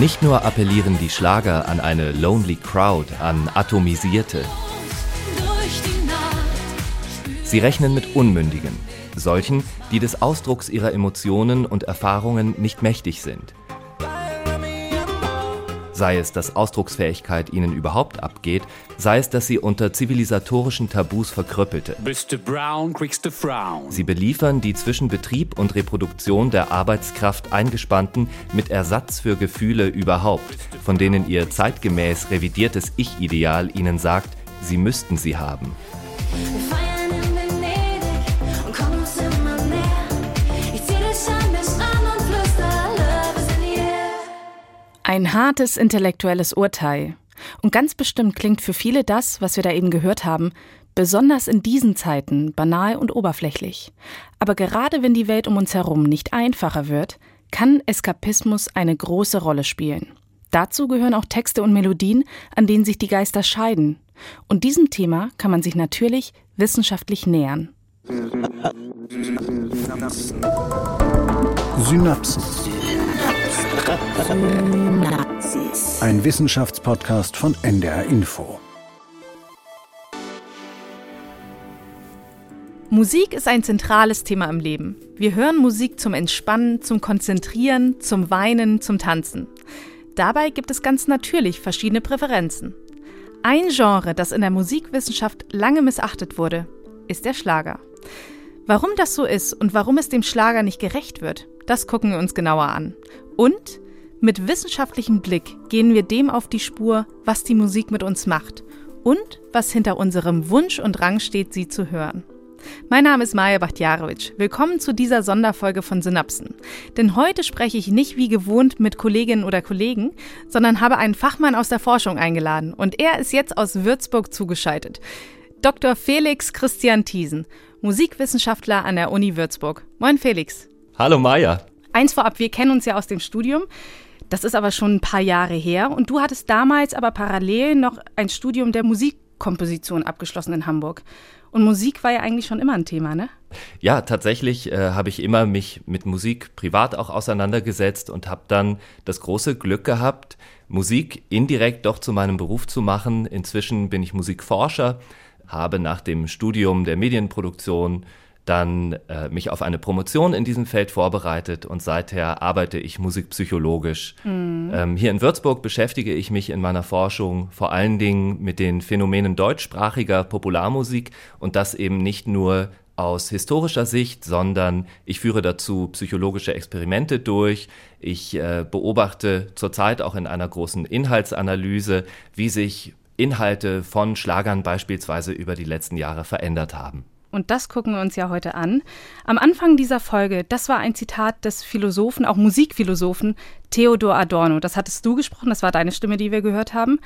Nicht nur appellieren die Schlager an eine lonely crowd, an atomisierte. Sie rechnen mit Unmündigen, solchen, die des Ausdrucks ihrer Emotionen und Erfahrungen nicht mächtig sind sei es, dass Ausdrucksfähigkeit ihnen überhaupt abgeht, sei es, dass sie unter zivilisatorischen Tabus verkrüppelte. Brown, sie beliefern die zwischen Betrieb und Reproduktion der Arbeitskraft eingespannten mit Ersatz für Gefühle überhaupt, von denen ihr zeitgemäß revidiertes Ich-Ideal ihnen sagt, sie müssten sie haben. Ein hartes intellektuelles Urteil. Und ganz bestimmt klingt für viele das, was wir da eben gehört haben, besonders in diesen Zeiten banal und oberflächlich. Aber gerade wenn die Welt um uns herum nicht einfacher wird, kann Eskapismus eine große Rolle spielen. Dazu gehören auch Texte und Melodien, an denen sich die Geister scheiden. Und diesem Thema kann man sich natürlich wissenschaftlich nähern. Synapsen. Ein Wissenschaftspodcast von NDR Info. Musik ist ein zentrales Thema im Leben. Wir hören Musik zum Entspannen, zum Konzentrieren, zum Weinen, zum Tanzen. Dabei gibt es ganz natürlich verschiedene Präferenzen. Ein Genre, das in der Musikwissenschaft lange missachtet wurde, ist der Schlager. Warum das so ist und warum es dem Schlager nicht gerecht wird, das gucken wir uns genauer an. Und mit wissenschaftlichem Blick gehen wir dem auf die Spur, was die Musik mit uns macht und was hinter unserem Wunsch und Rang steht, sie zu hören. Mein Name ist Maja Bachtjarowitsch. Willkommen zu dieser Sonderfolge von Synapsen. Denn heute spreche ich nicht wie gewohnt mit Kolleginnen oder Kollegen, sondern habe einen Fachmann aus der Forschung eingeladen. Und er ist jetzt aus Würzburg zugeschaltet. Dr. Felix Christian Thiesen, Musikwissenschaftler an der Uni Würzburg. Moin Felix. Hallo Maja. Eins vorab, wir kennen uns ja aus dem Studium. Das ist aber schon ein paar Jahre her. Und du hattest damals aber parallel noch ein Studium der Musikkomposition abgeschlossen in Hamburg. Und Musik war ja eigentlich schon immer ein Thema, ne? Ja, tatsächlich äh, habe ich immer mich mit Musik privat auch auseinandergesetzt und habe dann das große Glück gehabt, Musik indirekt doch zu meinem Beruf zu machen. Inzwischen bin ich Musikforscher, habe nach dem Studium der Medienproduktion dann äh, mich auf eine Promotion in diesem Feld vorbereitet und seither arbeite ich musikpsychologisch. Mhm. Ähm, hier in Würzburg beschäftige ich mich in meiner Forschung vor allen Dingen mit den Phänomenen deutschsprachiger Popularmusik und das eben nicht nur aus historischer Sicht, sondern ich führe dazu psychologische Experimente durch. Ich äh, beobachte zurzeit auch in einer großen Inhaltsanalyse, wie sich Inhalte von Schlagern beispielsweise über die letzten Jahre verändert haben. Und das gucken wir uns ja heute an. Am Anfang dieser Folge, das war ein Zitat des Philosophen, auch Musikphilosophen Theodor Adorno. Das hattest du gesprochen, das war deine Stimme, die wir gehört haben.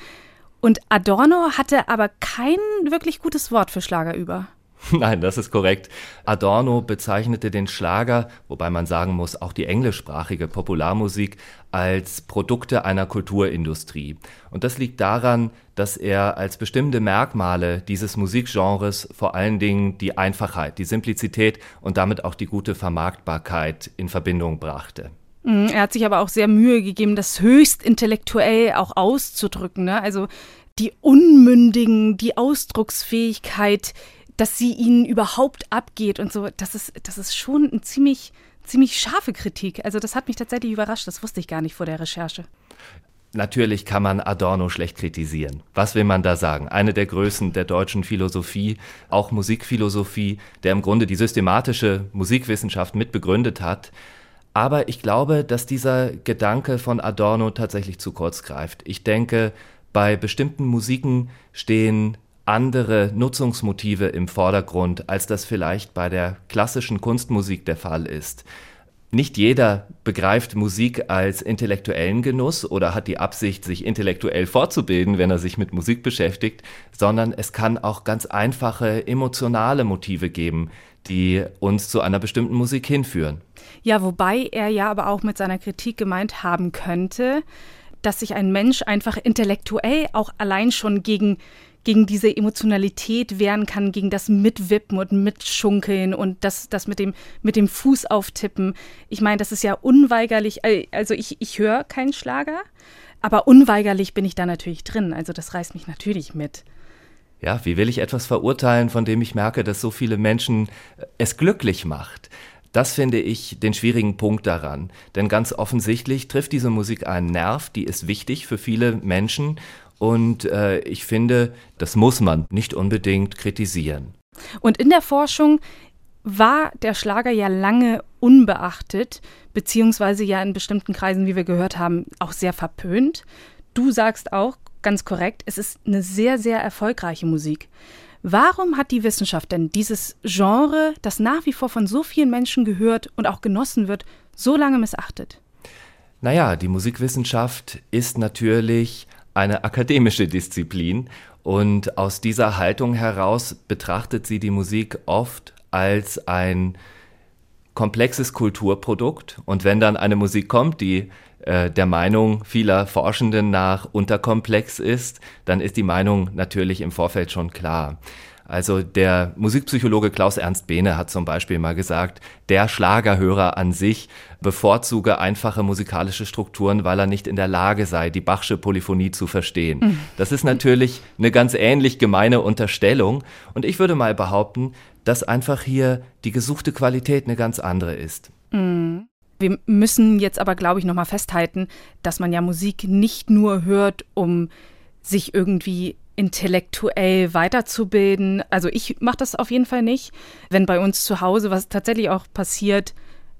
Und Adorno hatte aber kein wirklich gutes Wort für Schlager über. Nein, das ist korrekt. Adorno bezeichnete den Schlager, wobei man sagen muss, auch die englischsprachige Popularmusik, als Produkte einer Kulturindustrie. Und das liegt daran, dass er als bestimmte Merkmale dieses Musikgenres vor allen Dingen die Einfachheit, die Simplizität und damit auch die gute Vermarktbarkeit in Verbindung brachte. Mhm, er hat sich aber auch sehr Mühe gegeben, das höchst intellektuell auch auszudrücken. Ne? Also die Unmündigen, die Ausdrucksfähigkeit, dass sie ihnen überhaupt abgeht und so, das ist, das ist schon ein ziemlich, ziemlich scharfe Kritik. Also das hat mich tatsächlich überrascht, das wusste ich gar nicht vor der Recherche. Natürlich kann man Adorno schlecht kritisieren. Was will man da sagen? Eine der Größen der deutschen Philosophie, auch Musikphilosophie, der im Grunde die systematische Musikwissenschaft mitbegründet hat. Aber ich glaube, dass dieser Gedanke von Adorno tatsächlich zu kurz greift. Ich denke, bei bestimmten Musiken stehen andere Nutzungsmotive im Vordergrund, als das vielleicht bei der klassischen Kunstmusik der Fall ist. Nicht jeder begreift Musik als intellektuellen Genuss oder hat die Absicht, sich intellektuell fortzubilden, wenn er sich mit Musik beschäftigt, sondern es kann auch ganz einfache emotionale Motive geben, die uns zu einer bestimmten Musik hinführen. Ja, wobei er ja aber auch mit seiner Kritik gemeint haben könnte, dass sich ein Mensch einfach intellektuell auch allein schon gegen gegen diese Emotionalität wehren kann, gegen das Mitwippen und Mitschunkeln und das, das mit, dem, mit dem Fuß auftippen. Ich meine, das ist ja unweigerlich, also ich, ich höre keinen Schlager, aber unweigerlich bin ich da natürlich drin. Also das reißt mich natürlich mit. Ja, wie will ich etwas verurteilen, von dem ich merke, dass so viele Menschen es glücklich macht? Das finde ich den schwierigen Punkt daran. Denn ganz offensichtlich trifft diese Musik einen Nerv, die ist wichtig für viele Menschen. Und äh, ich finde, das muss man nicht unbedingt kritisieren. Und in der Forschung war der Schlager ja lange unbeachtet, beziehungsweise ja in bestimmten Kreisen, wie wir gehört haben, auch sehr verpönt. Du sagst auch ganz korrekt, es ist eine sehr, sehr erfolgreiche Musik. Warum hat die Wissenschaft denn dieses Genre, das nach wie vor von so vielen Menschen gehört und auch genossen wird, so lange missachtet? Naja, die Musikwissenschaft ist natürlich eine akademische Disziplin und aus dieser Haltung heraus betrachtet sie die Musik oft als ein komplexes Kulturprodukt und wenn dann eine Musik kommt, die äh, der Meinung vieler Forschenden nach unterkomplex ist, dann ist die Meinung natürlich im Vorfeld schon klar. Also der Musikpsychologe Klaus Ernst Behne hat zum Beispiel mal gesagt, der Schlagerhörer an sich bevorzuge einfache musikalische Strukturen, weil er nicht in der Lage sei, die Bachsche Polyphonie zu verstehen. Mhm. Das ist natürlich eine ganz ähnlich gemeine Unterstellung und ich würde mal behaupten, dass einfach hier die gesuchte Qualität eine ganz andere ist. Mhm. Wir müssen jetzt aber, glaube ich, nochmal festhalten, dass man ja Musik nicht nur hört, um sich irgendwie intellektuell weiterzubilden. Also ich mache das auf jeden Fall nicht. Wenn bei uns zu Hause, was tatsächlich auch passiert,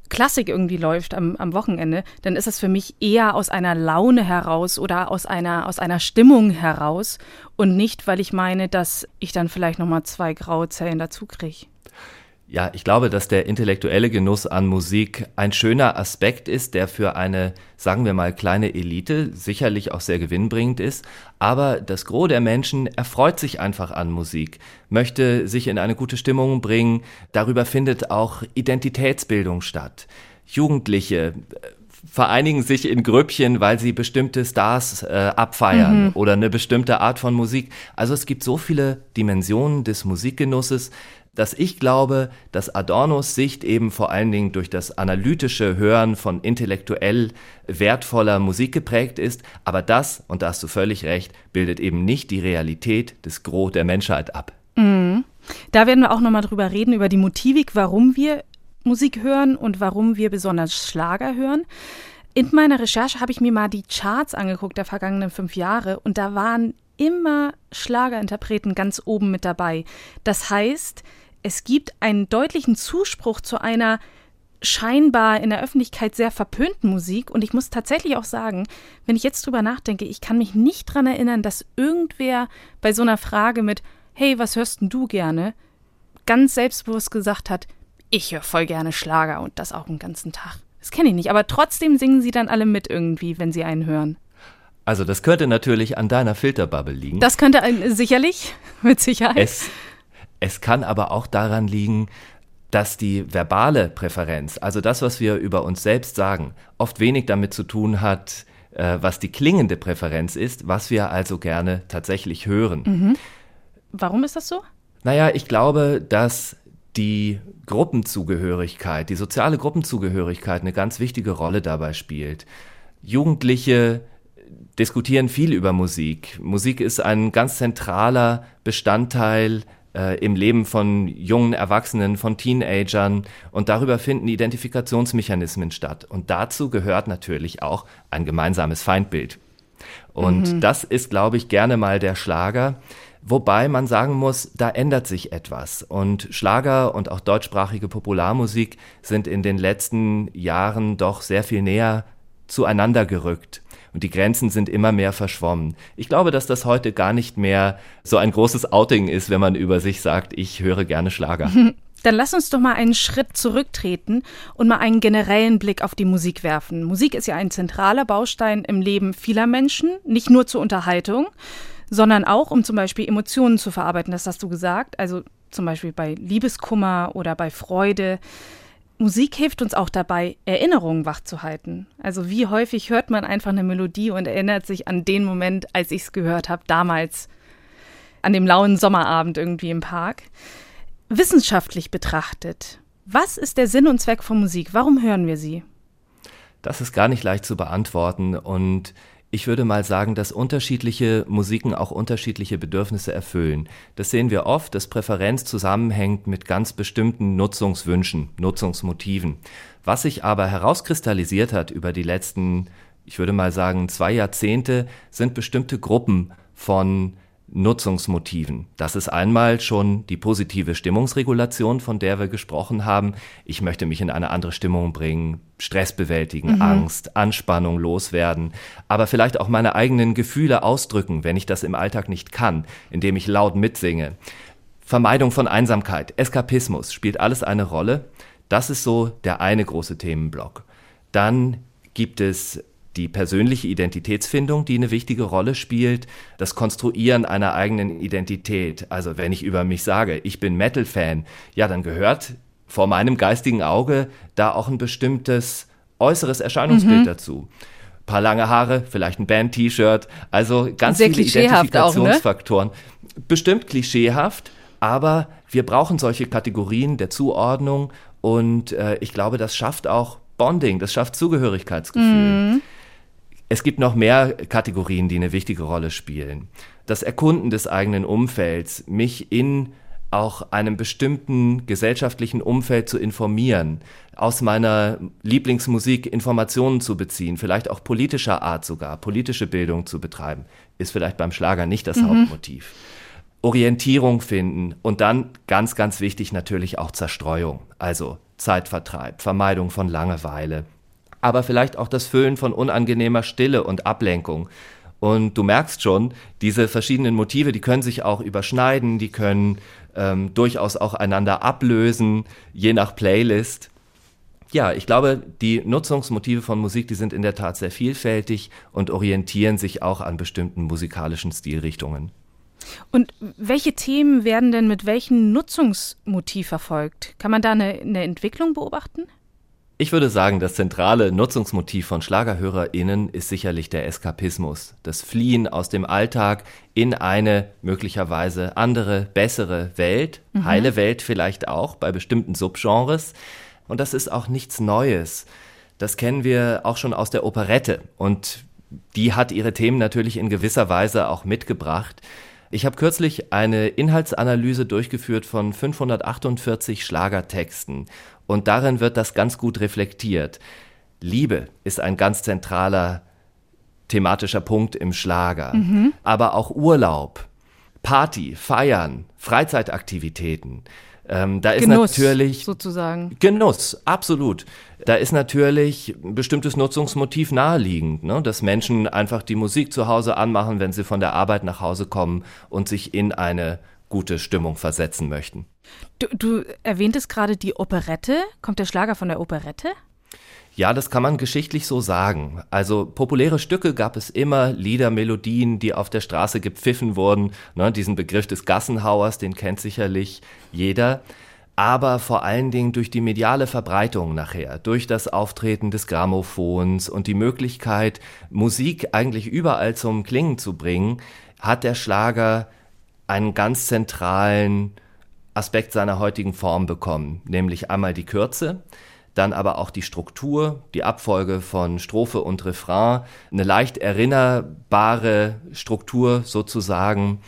Klassik irgendwie läuft am, am Wochenende, dann ist das für mich eher aus einer Laune heraus oder aus einer, aus einer Stimmung heraus und nicht, weil ich meine, dass ich dann vielleicht nochmal zwei graue Zellen dazu kriege. Ja, ich glaube, dass der intellektuelle Genuss an Musik ein schöner Aspekt ist, der für eine, sagen wir mal, kleine Elite sicherlich auch sehr gewinnbringend ist. Aber das Gros der Menschen erfreut sich einfach an Musik, möchte sich in eine gute Stimmung bringen. Darüber findet auch Identitätsbildung statt. Jugendliche äh, vereinigen sich in Grüppchen, weil sie bestimmte Stars äh, abfeiern mhm. oder eine bestimmte Art von Musik. Also es gibt so viele Dimensionen des Musikgenusses, dass ich glaube, dass Adornos Sicht eben vor allen Dingen durch das analytische Hören von intellektuell wertvoller Musik geprägt ist, aber das, und da hast du völlig recht, bildet eben nicht die Realität des Gros der Menschheit ab. Mhm. Da werden wir auch nochmal drüber reden, über die Motivik, warum wir Musik hören und warum wir besonders Schlager hören. In meiner Recherche habe ich mir mal die Charts angeguckt der vergangenen fünf Jahre und da waren immer Schlagerinterpreten ganz oben mit dabei. Das heißt, es gibt einen deutlichen Zuspruch zu einer scheinbar in der Öffentlichkeit sehr verpönten Musik. Und ich muss tatsächlich auch sagen, wenn ich jetzt drüber nachdenke, ich kann mich nicht daran erinnern, dass irgendwer bei so einer Frage mit, hey, was hörst denn du gerne, ganz selbstbewusst gesagt hat, ich höre voll gerne Schlager und das auch den ganzen Tag. Das kenne ich nicht, aber trotzdem singen sie dann alle mit irgendwie, wenn sie einen hören. Also das könnte natürlich an deiner Filterbubble liegen. Das könnte sicherlich, mit Sicherheit. Es es kann aber auch daran liegen, dass die verbale Präferenz, also das, was wir über uns selbst sagen, oft wenig damit zu tun hat, äh, was die klingende Präferenz ist, was wir also gerne tatsächlich hören. Mhm. Warum ist das so? Naja, ich glaube, dass die Gruppenzugehörigkeit, die soziale Gruppenzugehörigkeit eine ganz wichtige Rolle dabei spielt. Jugendliche diskutieren viel über Musik. Musik ist ein ganz zentraler Bestandteil äh, im Leben von jungen Erwachsenen, von Teenagern und darüber finden Identifikationsmechanismen statt. Und dazu gehört natürlich auch ein gemeinsames Feindbild. Und mhm. das ist, glaube ich, gerne mal der Schlager. Wobei man sagen muss, da ändert sich etwas. Und Schlager und auch deutschsprachige Popularmusik sind in den letzten Jahren doch sehr viel näher zueinander gerückt und die Grenzen sind immer mehr verschwommen. Ich glaube, dass das heute gar nicht mehr so ein großes Outing ist, wenn man über sich sagt, ich höre gerne Schlager. Dann lass uns doch mal einen Schritt zurücktreten und mal einen generellen Blick auf die Musik werfen. Musik ist ja ein zentraler Baustein im Leben vieler Menschen, nicht nur zur Unterhaltung, sondern auch, um zum Beispiel Emotionen zu verarbeiten. Das hast du gesagt. Also zum Beispiel bei Liebeskummer oder bei Freude. Musik hilft uns auch dabei, Erinnerungen wachzuhalten. Also wie häufig hört man einfach eine Melodie und erinnert sich an den Moment, als ich es gehört habe, damals. an dem lauen Sommerabend irgendwie im Park. Wissenschaftlich betrachtet, was ist der Sinn und Zweck von Musik? Warum hören wir sie? Das ist gar nicht leicht zu beantworten und ich würde mal sagen, dass unterschiedliche Musiken auch unterschiedliche Bedürfnisse erfüllen. Das sehen wir oft, dass Präferenz zusammenhängt mit ganz bestimmten Nutzungswünschen, Nutzungsmotiven. Was sich aber herauskristallisiert hat über die letzten, ich würde mal sagen, zwei Jahrzehnte, sind bestimmte Gruppen von Nutzungsmotiven. Das ist einmal schon die positive Stimmungsregulation, von der wir gesprochen haben. Ich möchte mich in eine andere Stimmung bringen, Stress bewältigen, mhm. Angst, Anspannung loswerden, aber vielleicht auch meine eigenen Gefühle ausdrücken, wenn ich das im Alltag nicht kann, indem ich laut mitsinge. Vermeidung von Einsamkeit, Eskapismus spielt alles eine Rolle. Das ist so der eine große Themenblock. Dann gibt es die persönliche Identitätsfindung, die eine wichtige Rolle spielt, das Konstruieren einer eigenen Identität. Also wenn ich über mich sage, ich bin Metal-Fan, ja, dann gehört vor meinem geistigen Auge da auch ein bestimmtes äußeres Erscheinungsbild mhm. dazu. Ein paar lange Haare, vielleicht ein Band-T-Shirt, also ganz Sehr viele Identifikationsfaktoren. Auch, ne? Bestimmt klischeehaft, aber wir brauchen solche Kategorien der Zuordnung und äh, ich glaube, das schafft auch Bonding, das schafft Zugehörigkeitsgefühl. Mhm. Es gibt noch mehr Kategorien, die eine wichtige Rolle spielen. Das Erkunden des eigenen Umfelds, mich in auch einem bestimmten gesellschaftlichen Umfeld zu informieren, aus meiner Lieblingsmusik Informationen zu beziehen, vielleicht auch politischer Art sogar, politische Bildung zu betreiben, ist vielleicht beim Schlager nicht das mhm. Hauptmotiv. Orientierung finden und dann ganz, ganz wichtig natürlich auch Zerstreuung, also Zeitvertreib, Vermeidung von Langeweile, aber vielleicht auch das Füllen von unangenehmer Stille und Ablenkung. Und du merkst schon, diese verschiedenen Motive, die können sich auch überschneiden, die können ähm, durchaus auch einander ablösen, je nach Playlist. Ja, ich glaube, die Nutzungsmotive von Musik, die sind in der Tat sehr vielfältig und orientieren sich auch an bestimmten musikalischen Stilrichtungen. Und welche Themen werden denn mit welchem Nutzungsmotiv verfolgt? Kann man da eine, eine Entwicklung beobachten? Ich würde sagen, das zentrale Nutzungsmotiv von SchlagerhörerInnen ist sicherlich der Eskapismus. Das Fliehen aus dem Alltag in eine möglicherweise andere, bessere Welt. Mhm. Heile Welt vielleicht auch bei bestimmten Subgenres. Und das ist auch nichts Neues. Das kennen wir auch schon aus der Operette. Und die hat ihre Themen natürlich in gewisser Weise auch mitgebracht. Ich habe kürzlich eine Inhaltsanalyse durchgeführt von 548 Schlagertexten und darin wird das ganz gut reflektiert. Liebe ist ein ganz zentraler thematischer Punkt im Schlager, mhm. aber auch Urlaub, Party, Feiern, Freizeitaktivitäten. Ähm, da Genuss, ist natürlich sozusagen Genuss, absolut. Da ist natürlich ein bestimmtes Nutzungsmotiv naheliegend, ne? dass Menschen einfach die Musik zu Hause anmachen, wenn sie von der Arbeit nach Hause kommen und sich in eine gute Stimmung versetzen möchten. Du, du erwähntest gerade die Operette. Kommt der Schlager von der Operette? Ja, das kann man geschichtlich so sagen. Also populäre Stücke gab es immer, Lieder, Melodien, die auf der Straße gepfiffen wurden. Ne, diesen Begriff des Gassenhauers, den kennt sicherlich jeder. Aber vor allen Dingen durch die mediale Verbreitung nachher, durch das Auftreten des Grammophons und die Möglichkeit, Musik eigentlich überall zum Klingen zu bringen, hat der Schlager einen ganz zentralen Aspekt seiner heutigen Form bekommen, nämlich einmal die Kürze, dann aber auch die Struktur, die Abfolge von Strophe und Refrain, eine leicht erinnerbare Struktur sozusagen.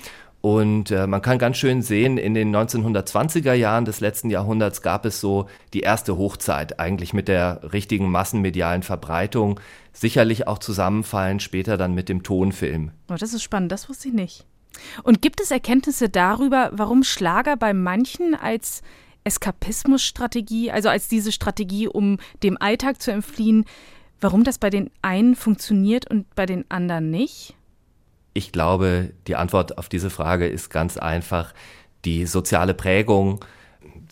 Und äh, man kann ganz schön sehen, in den 1920er Jahren des letzten Jahrhunderts gab es so die erste Hochzeit, eigentlich mit der richtigen massenmedialen Verbreitung, sicherlich auch zusammenfallen später dann mit dem Tonfilm. Oh, das ist spannend, das wusste ich nicht. Und gibt es Erkenntnisse darüber, warum Schlager bei manchen als Eskapismusstrategie, also als diese Strategie, um dem Alltag zu entfliehen, warum das bei den einen funktioniert und bei den anderen nicht? Ich glaube, die Antwort auf diese Frage ist ganz einfach die soziale Prägung.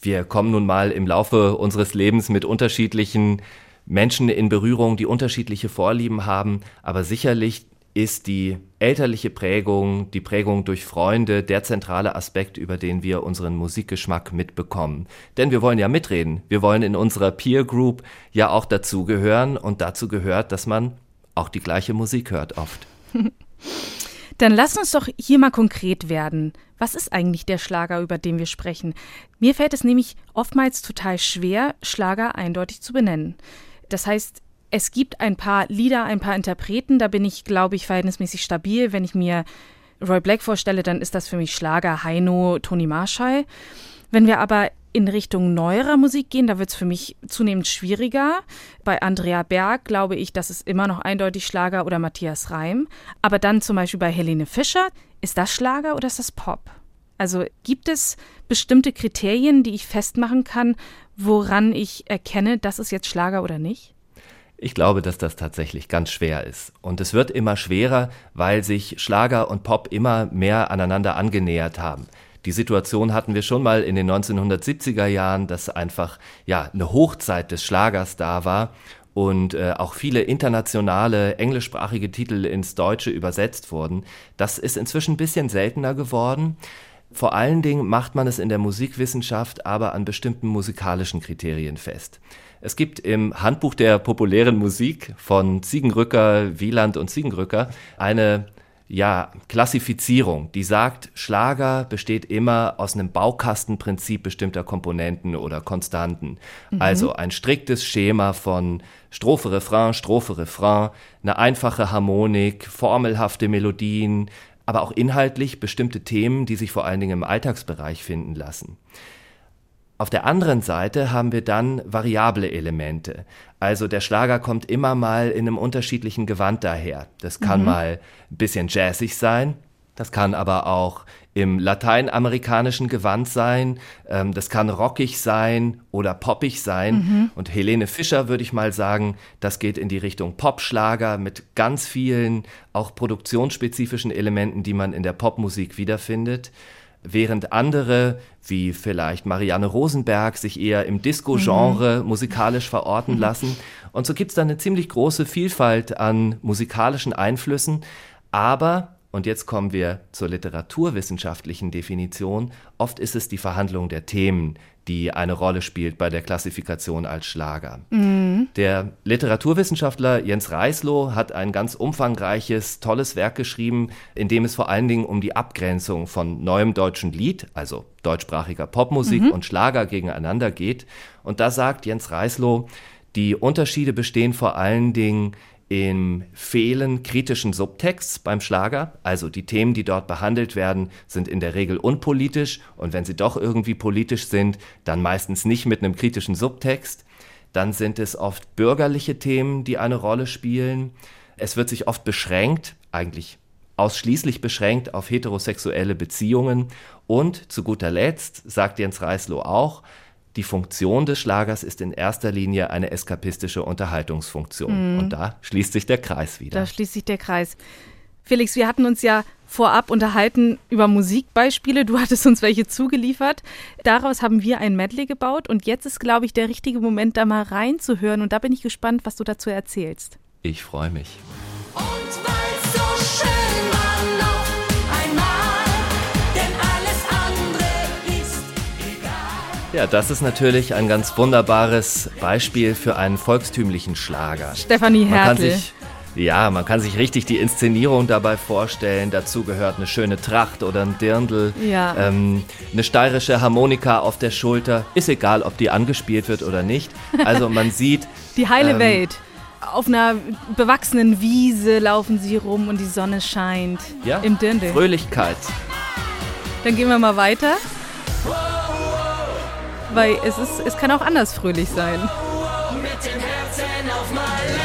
Wir kommen nun mal im Laufe unseres Lebens mit unterschiedlichen Menschen in Berührung, die unterschiedliche Vorlieben haben, aber sicherlich ist die elterliche Prägung, die Prägung durch Freunde der zentrale Aspekt, über den wir unseren Musikgeschmack mitbekommen. Denn wir wollen ja mitreden. Wir wollen in unserer Peer Group ja auch dazugehören und dazu gehört, dass man auch die gleiche Musik hört oft. Dann lass uns doch hier mal konkret werden. Was ist eigentlich der Schlager, über den wir sprechen? Mir fällt es nämlich oftmals total schwer, Schlager eindeutig zu benennen. Das heißt, es gibt ein paar Lieder, ein paar Interpreten, da bin ich, glaube ich, verhältnismäßig stabil. Wenn ich mir Roy Black vorstelle, dann ist das für mich Schlager, Heino, Toni Marshall. Wenn wir aber in Richtung neuerer Musik gehen, da wird es für mich zunehmend schwieriger. Bei Andrea Berg glaube ich, das ist immer noch eindeutig Schlager oder Matthias Reim. Aber dann zum Beispiel bei Helene Fischer, ist das Schlager oder ist das Pop? Also gibt es bestimmte Kriterien, die ich festmachen kann, woran ich erkenne, das ist jetzt Schlager oder nicht? Ich glaube, dass das tatsächlich ganz schwer ist. Und es wird immer schwerer, weil sich Schlager und Pop immer mehr aneinander angenähert haben. Die Situation hatten wir schon mal in den 1970er Jahren, dass einfach ja eine Hochzeit des Schlagers da war und äh, auch viele internationale englischsprachige Titel ins Deutsche übersetzt wurden. Das ist inzwischen ein bisschen seltener geworden. Vor allen Dingen macht man es in der Musikwissenschaft aber an bestimmten musikalischen Kriterien fest. Es gibt im Handbuch der populären Musik von Ziegenrücker, Wieland und Ziegenrücker eine ja, Klassifizierung, die sagt, Schlager besteht immer aus einem Baukastenprinzip bestimmter Komponenten oder Konstanten. Mhm. Also ein striktes Schema von Strophe, Refrain, Strophe, Refrain, eine einfache Harmonik, formelhafte Melodien, aber auch inhaltlich bestimmte Themen, die sich vor allen Dingen im Alltagsbereich finden lassen. Auf der anderen Seite haben wir dann variable Elemente. Also der Schlager kommt immer mal in einem unterschiedlichen Gewand daher. Das kann mhm. mal ein bisschen jazzig sein, das kann aber auch im lateinamerikanischen Gewand sein, ähm, das kann rockig sein oder poppig sein. Mhm. Und Helene Fischer würde ich mal sagen, das geht in die Richtung Popschlager mit ganz vielen auch produktionsspezifischen Elementen, die man in der Popmusik wiederfindet während andere, wie vielleicht Marianne Rosenberg, sich eher im Disco-Genre mhm. musikalisch verorten mhm. lassen. Und so gibt es da eine ziemlich große Vielfalt an musikalischen Einflüssen. Aber, und jetzt kommen wir zur literaturwissenschaftlichen Definition, oft ist es die Verhandlung der Themen, die eine Rolle spielt bei der Klassifikation als Schlager. Mhm. Der Literaturwissenschaftler Jens Reisloh hat ein ganz umfangreiches, tolles Werk geschrieben, in dem es vor allen Dingen um die Abgrenzung von neuem deutschen Lied, also deutschsprachiger Popmusik mhm. und Schlager gegeneinander geht. Und da sagt Jens Reisloh, die Unterschiede bestehen vor allen Dingen im Fehlen kritischen Subtexts beim Schlager. Also die Themen, die dort behandelt werden, sind in der Regel unpolitisch und wenn sie doch irgendwie politisch sind, dann meistens nicht mit einem kritischen Subtext. Dann sind es oft bürgerliche Themen, die eine Rolle spielen. Es wird sich oft beschränkt, eigentlich ausschließlich beschränkt auf heterosexuelle Beziehungen. Und zu guter Letzt, sagt Jens Reislow auch, die Funktion des Schlagers ist in erster Linie eine eskapistische Unterhaltungsfunktion. Mhm. Und da schließt sich der Kreis wieder. Da schließt sich der Kreis. Felix, wir hatten uns ja vorab unterhalten über Musikbeispiele. Du hattest uns welche zugeliefert. Daraus haben wir ein Medley gebaut und jetzt ist, glaube ich, der richtige Moment, da mal reinzuhören. Und da bin ich gespannt, was du dazu erzählst. Ich freue mich. Ja, das ist natürlich ein ganz wunderbares Beispiel für einen volkstümlichen Schlager. Stefanie Hertel. ja, man kann sich richtig die Inszenierung dabei vorstellen. Dazu gehört eine schöne Tracht oder ein Dirndl, ja. ähm, eine steirische Harmonika auf der Schulter. Ist egal, ob die angespielt wird oder nicht. Also man sieht. die heile ähm, Welt. Auf einer bewachsenen Wiese laufen sie rum und die Sonne scheint. Ja, im Dirndl. Fröhlichkeit. Dann gehen wir mal weiter weil es, ist, es kann auch anders fröhlich sein. Mit dem Herzen auf Malle,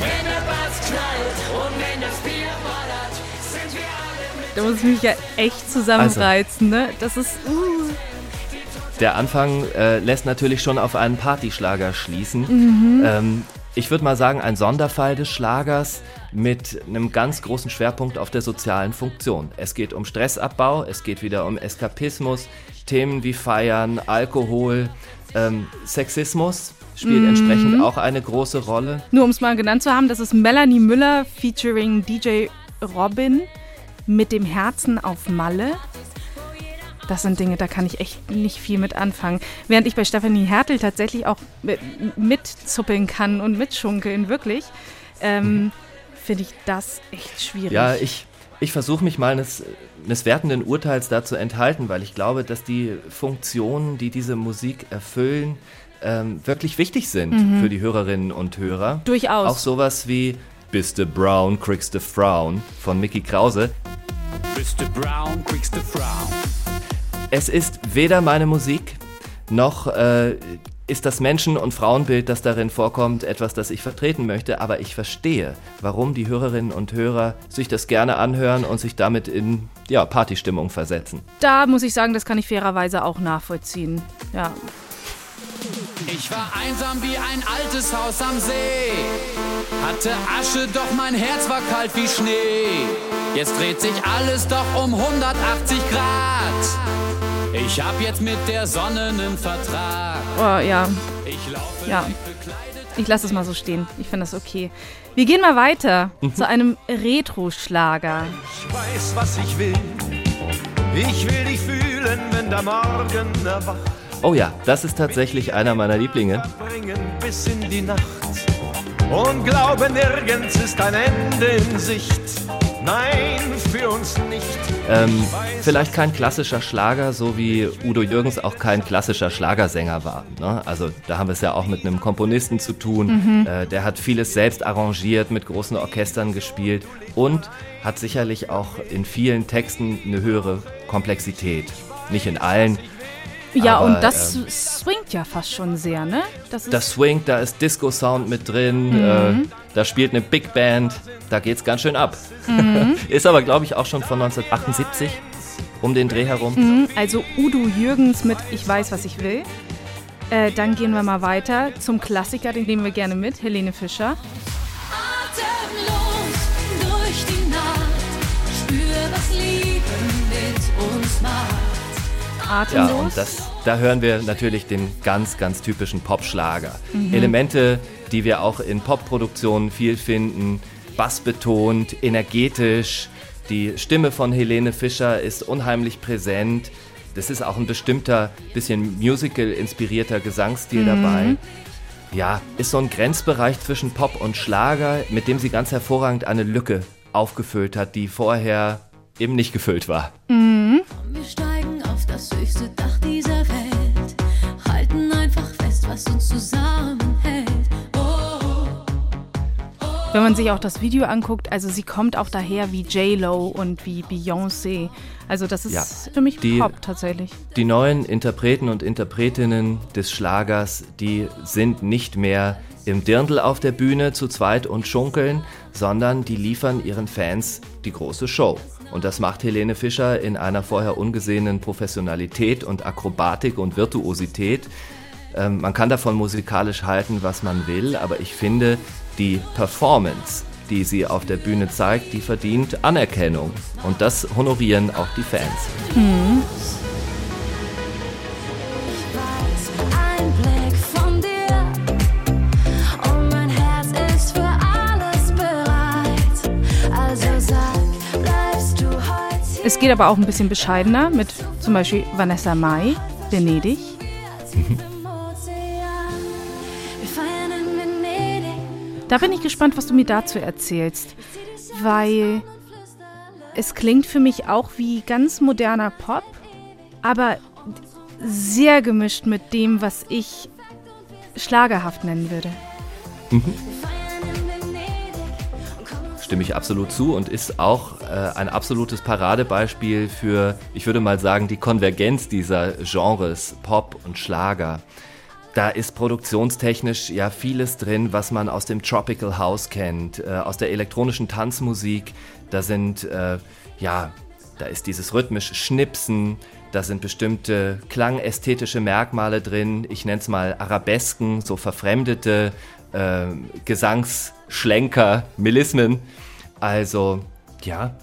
wenn der Bass knallt und wenn das Bier ballert, sind wir alle mit Da muss ich mich ja echt zusammenreizen, also, ne? Das ist. Uh. Der Anfang äh, lässt natürlich schon auf einen Partyschlager schließen. Mhm. Ähm, ich würde mal sagen, ein Sonderfall des Schlagers mit einem ganz großen Schwerpunkt auf der sozialen Funktion. Es geht um Stressabbau, es geht wieder um Eskapismus, Themen wie Feiern, Alkohol, ähm, Sexismus spielt mhm. entsprechend auch eine große Rolle. Nur um es mal genannt zu haben, das ist Melanie Müller featuring DJ Robin mit dem Herzen auf Malle. Das sind Dinge, da kann ich echt nicht viel mit anfangen. Während ich bei Stephanie Hertel tatsächlich auch mitzuppeln kann und mitschunkeln, wirklich, ähm, finde ich das echt schwierig. Ja, ich, Ich versuche mich mal eines, eines wertenden Urteils dazu enthalten, weil ich glaube, dass die Funktionen, die diese Musik erfüllen, ähm, wirklich wichtig sind mhm. für die Hörerinnen und Hörer. Durchaus. Auch sowas wie Bist du Brown, kriegst du Frown von Mickey Krause. Bist du Brown, kriegst du Frown. Es ist weder meine Musik, noch äh, ist das Menschen- und Frauenbild, das darin vorkommt, etwas, das ich vertreten möchte, aber ich verstehe, warum die Hörerinnen und Hörer sich das gerne anhören und sich damit in ja, Partystimmung versetzen. Da muss ich sagen, das kann ich fairerweise auch nachvollziehen. Ja. Ich war einsam wie ein altes Haus am See. Hatte Asche, doch mein Herz war kalt wie Schnee. Jetzt dreht sich alles doch um 180 Grad. Ich hab jetzt mit der Sonne nen Vertrag. Oh ja. Ich laufe ja. Ich lasse es mal so stehen. Ich finde das okay. Wir gehen mal weiter mhm. zu einem Retro-Schlager. Ich weiß, was ich will. Ich will dich fühlen, wenn der Morgen erwacht. Oh ja, das ist tatsächlich einer meiner Lieblinge. Bis in die Nacht und glaube, nirgends ist ein Ende in Sicht. Nein, für uns nicht. Ähm, vielleicht kein klassischer Schlager, so wie Udo Jürgens auch kein klassischer Schlagersänger war. Ne? Also da haben wir es ja auch mit einem Komponisten zu tun. Mhm. Äh, der hat vieles selbst arrangiert, mit großen Orchestern gespielt und hat sicherlich auch in vielen Texten eine höhere Komplexität. Nicht in allen, ja, Aber, und das ähm, swingt ja fast schon sehr, ne? Das, das swingt, da ist Disco-Sound mit drin, mhm. äh, da spielt eine Big Band, da geht's ganz schön ab. Mhm. ist aber, glaube ich, auch schon von 1978 um den Dreh herum. Mhm, also Udo Jürgens mit Ich weiß, was ich will. Äh, dann gehen wir mal weiter zum Klassiker, den nehmen wir gerne mit, Helene Fischer. Atemlos durch die Nacht, spür, was Liebe mit uns macht atemlos. Ja, und das, da hören wir natürlich den ganz, ganz typischen Popschlager. Mhm. Elemente, die wir auch in Popproduktionen viel finden, bassbetont, energetisch. Die Stimme von Helene Fischer ist unheimlich präsent. Das ist auch ein bestimmter, bisschen musical-inspirierter Gesangsstil mhm. dabei. Ja, ist so ein Grenzbereich zwischen Pop und Schlager, mit dem sie ganz hervorragend eine Lücke aufgefüllt hat, die vorher eben nicht gefüllt war. Mhm. Wenn man sich auch das Video anguckt, also sie kommt auch daher wie J-Lo und wie Beyoncé. Also das ist ja, für mich die, Pop tatsächlich. Die neuen Interpreten und Interpretinnen des Schlagers, die sind nicht mehr im Dirndl auf der Bühne zu zweit und schunkeln, sondern die liefern ihren Fans die große Show. Und das macht Helene Fischer in einer vorher ungesehenen Professionalität und Akrobatik und Virtuosität. Ähm, man kann davon musikalisch halten, was man will, aber ich finde, die Performance, die sie auf der Bühne zeigt, die verdient Anerkennung. Und das honorieren auch die Fans. Mhm. Es geht aber auch ein bisschen bescheidener mit zum Beispiel Vanessa Mai, Venedig. Mhm. Da bin ich gespannt, was du mir dazu erzählst, weil es klingt für mich auch wie ganz moderner Pop, aber sehr gemischt mit dem, was ich schlagerhaft nennen würde. Mhm stimme ich absolut zu und ist auch äh, ein absolutes Paradebeispiel für, ich würde mal sagen, die Konvergenz dieser Genres Pop und Schlager. Da ist produktionstechnisch ja vieles drin, was man aus dem Tropical House kennt, äh, aus der elektronischen Tanzmusik. Da sind, äh, ja, da ist dieses rhythmische Schnipsen, da sind bestimmte klangästhetische Merkmale drin. Ich nenne es mal Arabesken, so verfremdete äh, Gesangsschlenker, Melismen. Also ja,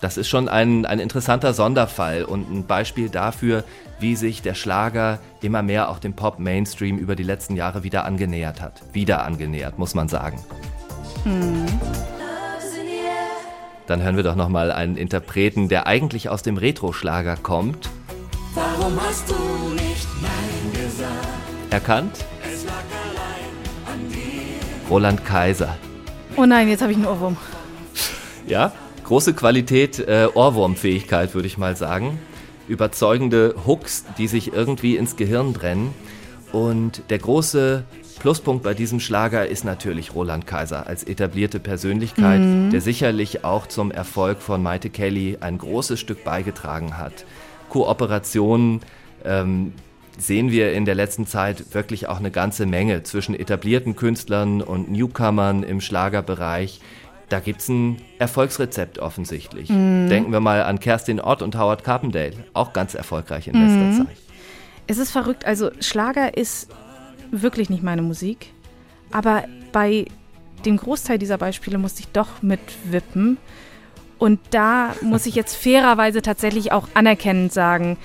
das ist schon ein, ein interessanter Sonderfall und ein Beispiel dafür, wie sich der Schlager immer mehr auch dem Pop-Mainstream über die letzten Jahre wieder angenähert hat. Wieder angenähert, muss man sagen. Hm. Dann hören wir doch nochmal einen Interpreten, der eigentlich aus dem Retro-Schlager kommt. Warum hast du nicht Nein gesagt? Erkannt? Roland Kaiser. Oh nein, jetzt habe ich einen Ohrwurm. Ja? Große Qualität, äh, Ohrwurmfähigkeit, würde ich mal sagen. Überzeugende Hooks, die sich irgendwie ins Gehirn brennen. Und der große Pluspunkt bei diesem Schlager ist natürlich Roland Kaiser als etablierte Persönlichkeit, mhm. der sicherlich auch zum Erfolg von Maite Kelly ein großes Stück beigetragen hat. Kooperationen ähm, sehen wir in der letzten Zeit wirklich auch eine ganze Menge zwischen etablierten Künstlern und Newcomern im Schlagerbereich. Da gibt es ein Erfolgsrezept offensichtlich. Mhm. Denken wir mal an Kerstin Ott und Howard Carpendale, auch ganz erfolgreich in letzter mhm. Zeit. Es ist verrückt, also Schlager ist wirklich nicht meine Musik. Aber bei dem Großteil dieser Beispiele musste ich doch mitwippen. Und da muss ich jetzt fairerweise tatsächlich auch anerkennend sagen,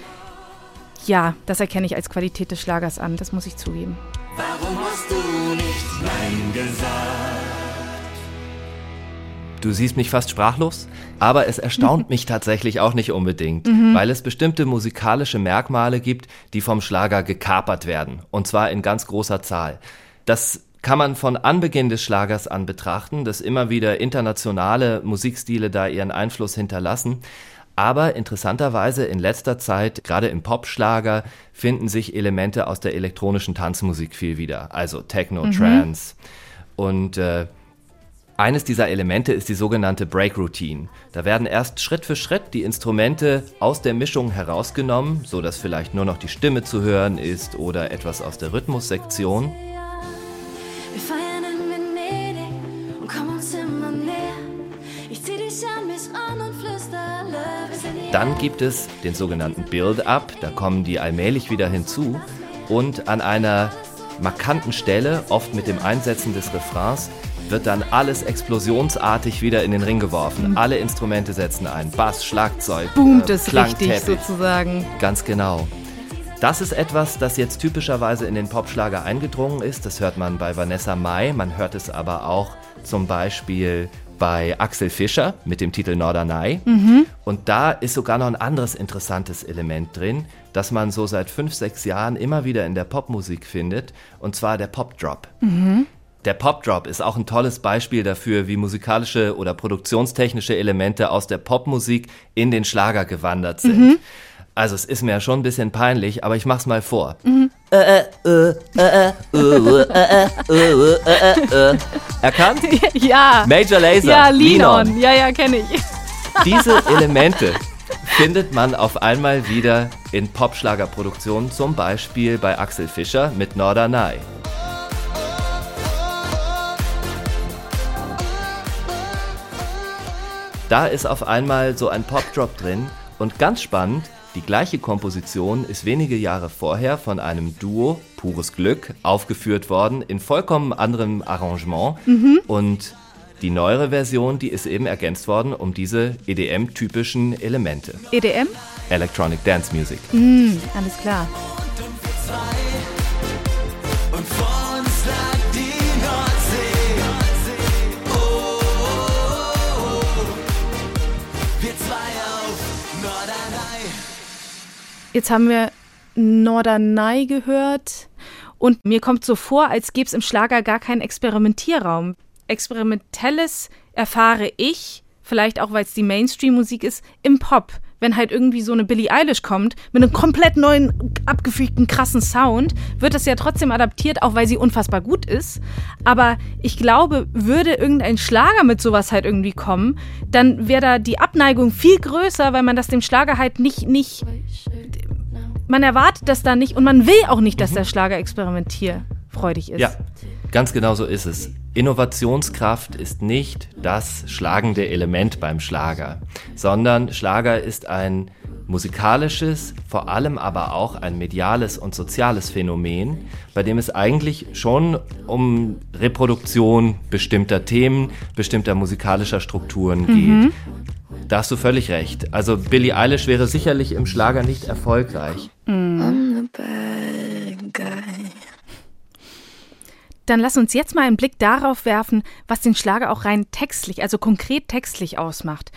ja, das erkenne ich als Qualität des Schlagers an, das muss ich zugeben. Warum hast du nicht Nein gesagt? Du siehst mich fast sprachlos, aber es erstaunt mich tatsächlich auch nicht unbedingt, mhm. weil es bestimmte musikalische Merkmale gibt, die vom Schlager gekapert werden, und zwar in ganz großer Zahl. Das kann man von Anbeginn des Schlagers an betrachten, dass immer wieder internationale Musikstile da ihren Einfluss hinterlassen. Aber interessanterweise in letzter Zeit, gerade im Popschlager, finden sich Elemente aus der elektronischen Tanzmusik viel wieder, also Techno, mhm. Trance. Und äh, eines dieser Elemente ist die sogenannte Break Routine. Da werden erst Schritt für Schritt die Instrumente aus der Mischung herausgenommen, so dass vielleicht nur noch die Stimme zu hören ist oder etwas aus der Rhythmussektion. Wir feiern in Venedig und kommen uns immer näher. Ich zieh dich an mich ran und flüster Dann gibt es den sogenannten Build-up, da kommen die allmählich wieder hinzu und an einer markanten Stelle, oft mit dem Einsetzen des Refrains, wird dann alles explosionsartig wieder in den Ring geworfen. Mhm. Alle Instrumente setzen ein. Bass, Schlagzeug, Boomt äh, es richtig sozusagen. Ganz genau. Das ist etwas, das jetzt typischerweise in den Popschlager eingedrungen ist. Das hört man bei Vanessa Mai, man hört es aber auch zum Beispiel bei Axel Fischer mit dem Titel Norderney. Mhm. Und da ist sogar noch ein anderes interessantes Element drin, das man so seit fünf, sechs Jahren immer wieder in der Popmusik findet, und zwar der Popdrop. Mhm. Der Popdrop ist auch ein tolles Beispiel dafür, wie musikalische oder produktionstechnische Elemente aus der Popmusik in den Schlager gewandert sind. Mhm. Also es ist mir ja schon ein bisschen peinlich, aber ich mach's mal vor. Erkannt? Ja. Major Laser. Ja, Lean On. Ja, ja, kenne ich. Diese Elemente findet man auf einmal wieder in Popschlagerproduktionen, zum Beispiel bei Axel Fischer mit Norderney. Da ist auf einmal so ein Pop-Drop drin und ganz spannend, die gleiche Komposition ist wenige Jahre vorher von einem Duo, Pures Glück, aufgeführt worden, in vollkommen anderem Arrangement. Mhm. Und die neuere Version, die ist eben ergänzt worden um diese EDM-typischen Elemente. EDM? Electronic Dance Music. Mm, alles klar. Und Jetzt haben wir Norderney gehört und mir kommt so vor, als gäbe es im Schlager gar keinen Experimentierraum. Experimentelles erfahre ich, vielleicht auch weil es die Mainstream-Musik ist, im Pop wenn halt irgendwie so eine Billie Eilish kommt mit einem komplett neuen, abgefügten, krassen Sound, wird das ja trotzdem adaptiert, auch weil sie unfassbar gut ist. Aber ich glaube, würde irgendein Schlager mit sowas halt irgendwie kommen, dann wäre da die Abneigung viel größer, weil man das dem Schlager halt nicht, nicht, man erwartet das da nicht und man will auch nicht, dass der Schlager experimentierfreudig ist. Ja, ganz genau so ist es. Innovationskraft ist nicht das schlagende Element beim Schlager, sondern Schlager ist ein musikalisches, vor allem aber auch ein mediales und soziales Phänomen, bei dem es eigentlich schon um Reproduktion bestimmter Themen, bestimmter musikalischer Strukturen mhm. geht. Da hast du völlig recht. Also Billie Eilish wäre sicherlich im Schlager nicht erfolgreich. Mhm. Dann lass uns jetzt mal einen Blick darauf werfen, was den Schlager auch rein textlich, also konkret textlich ausmacht.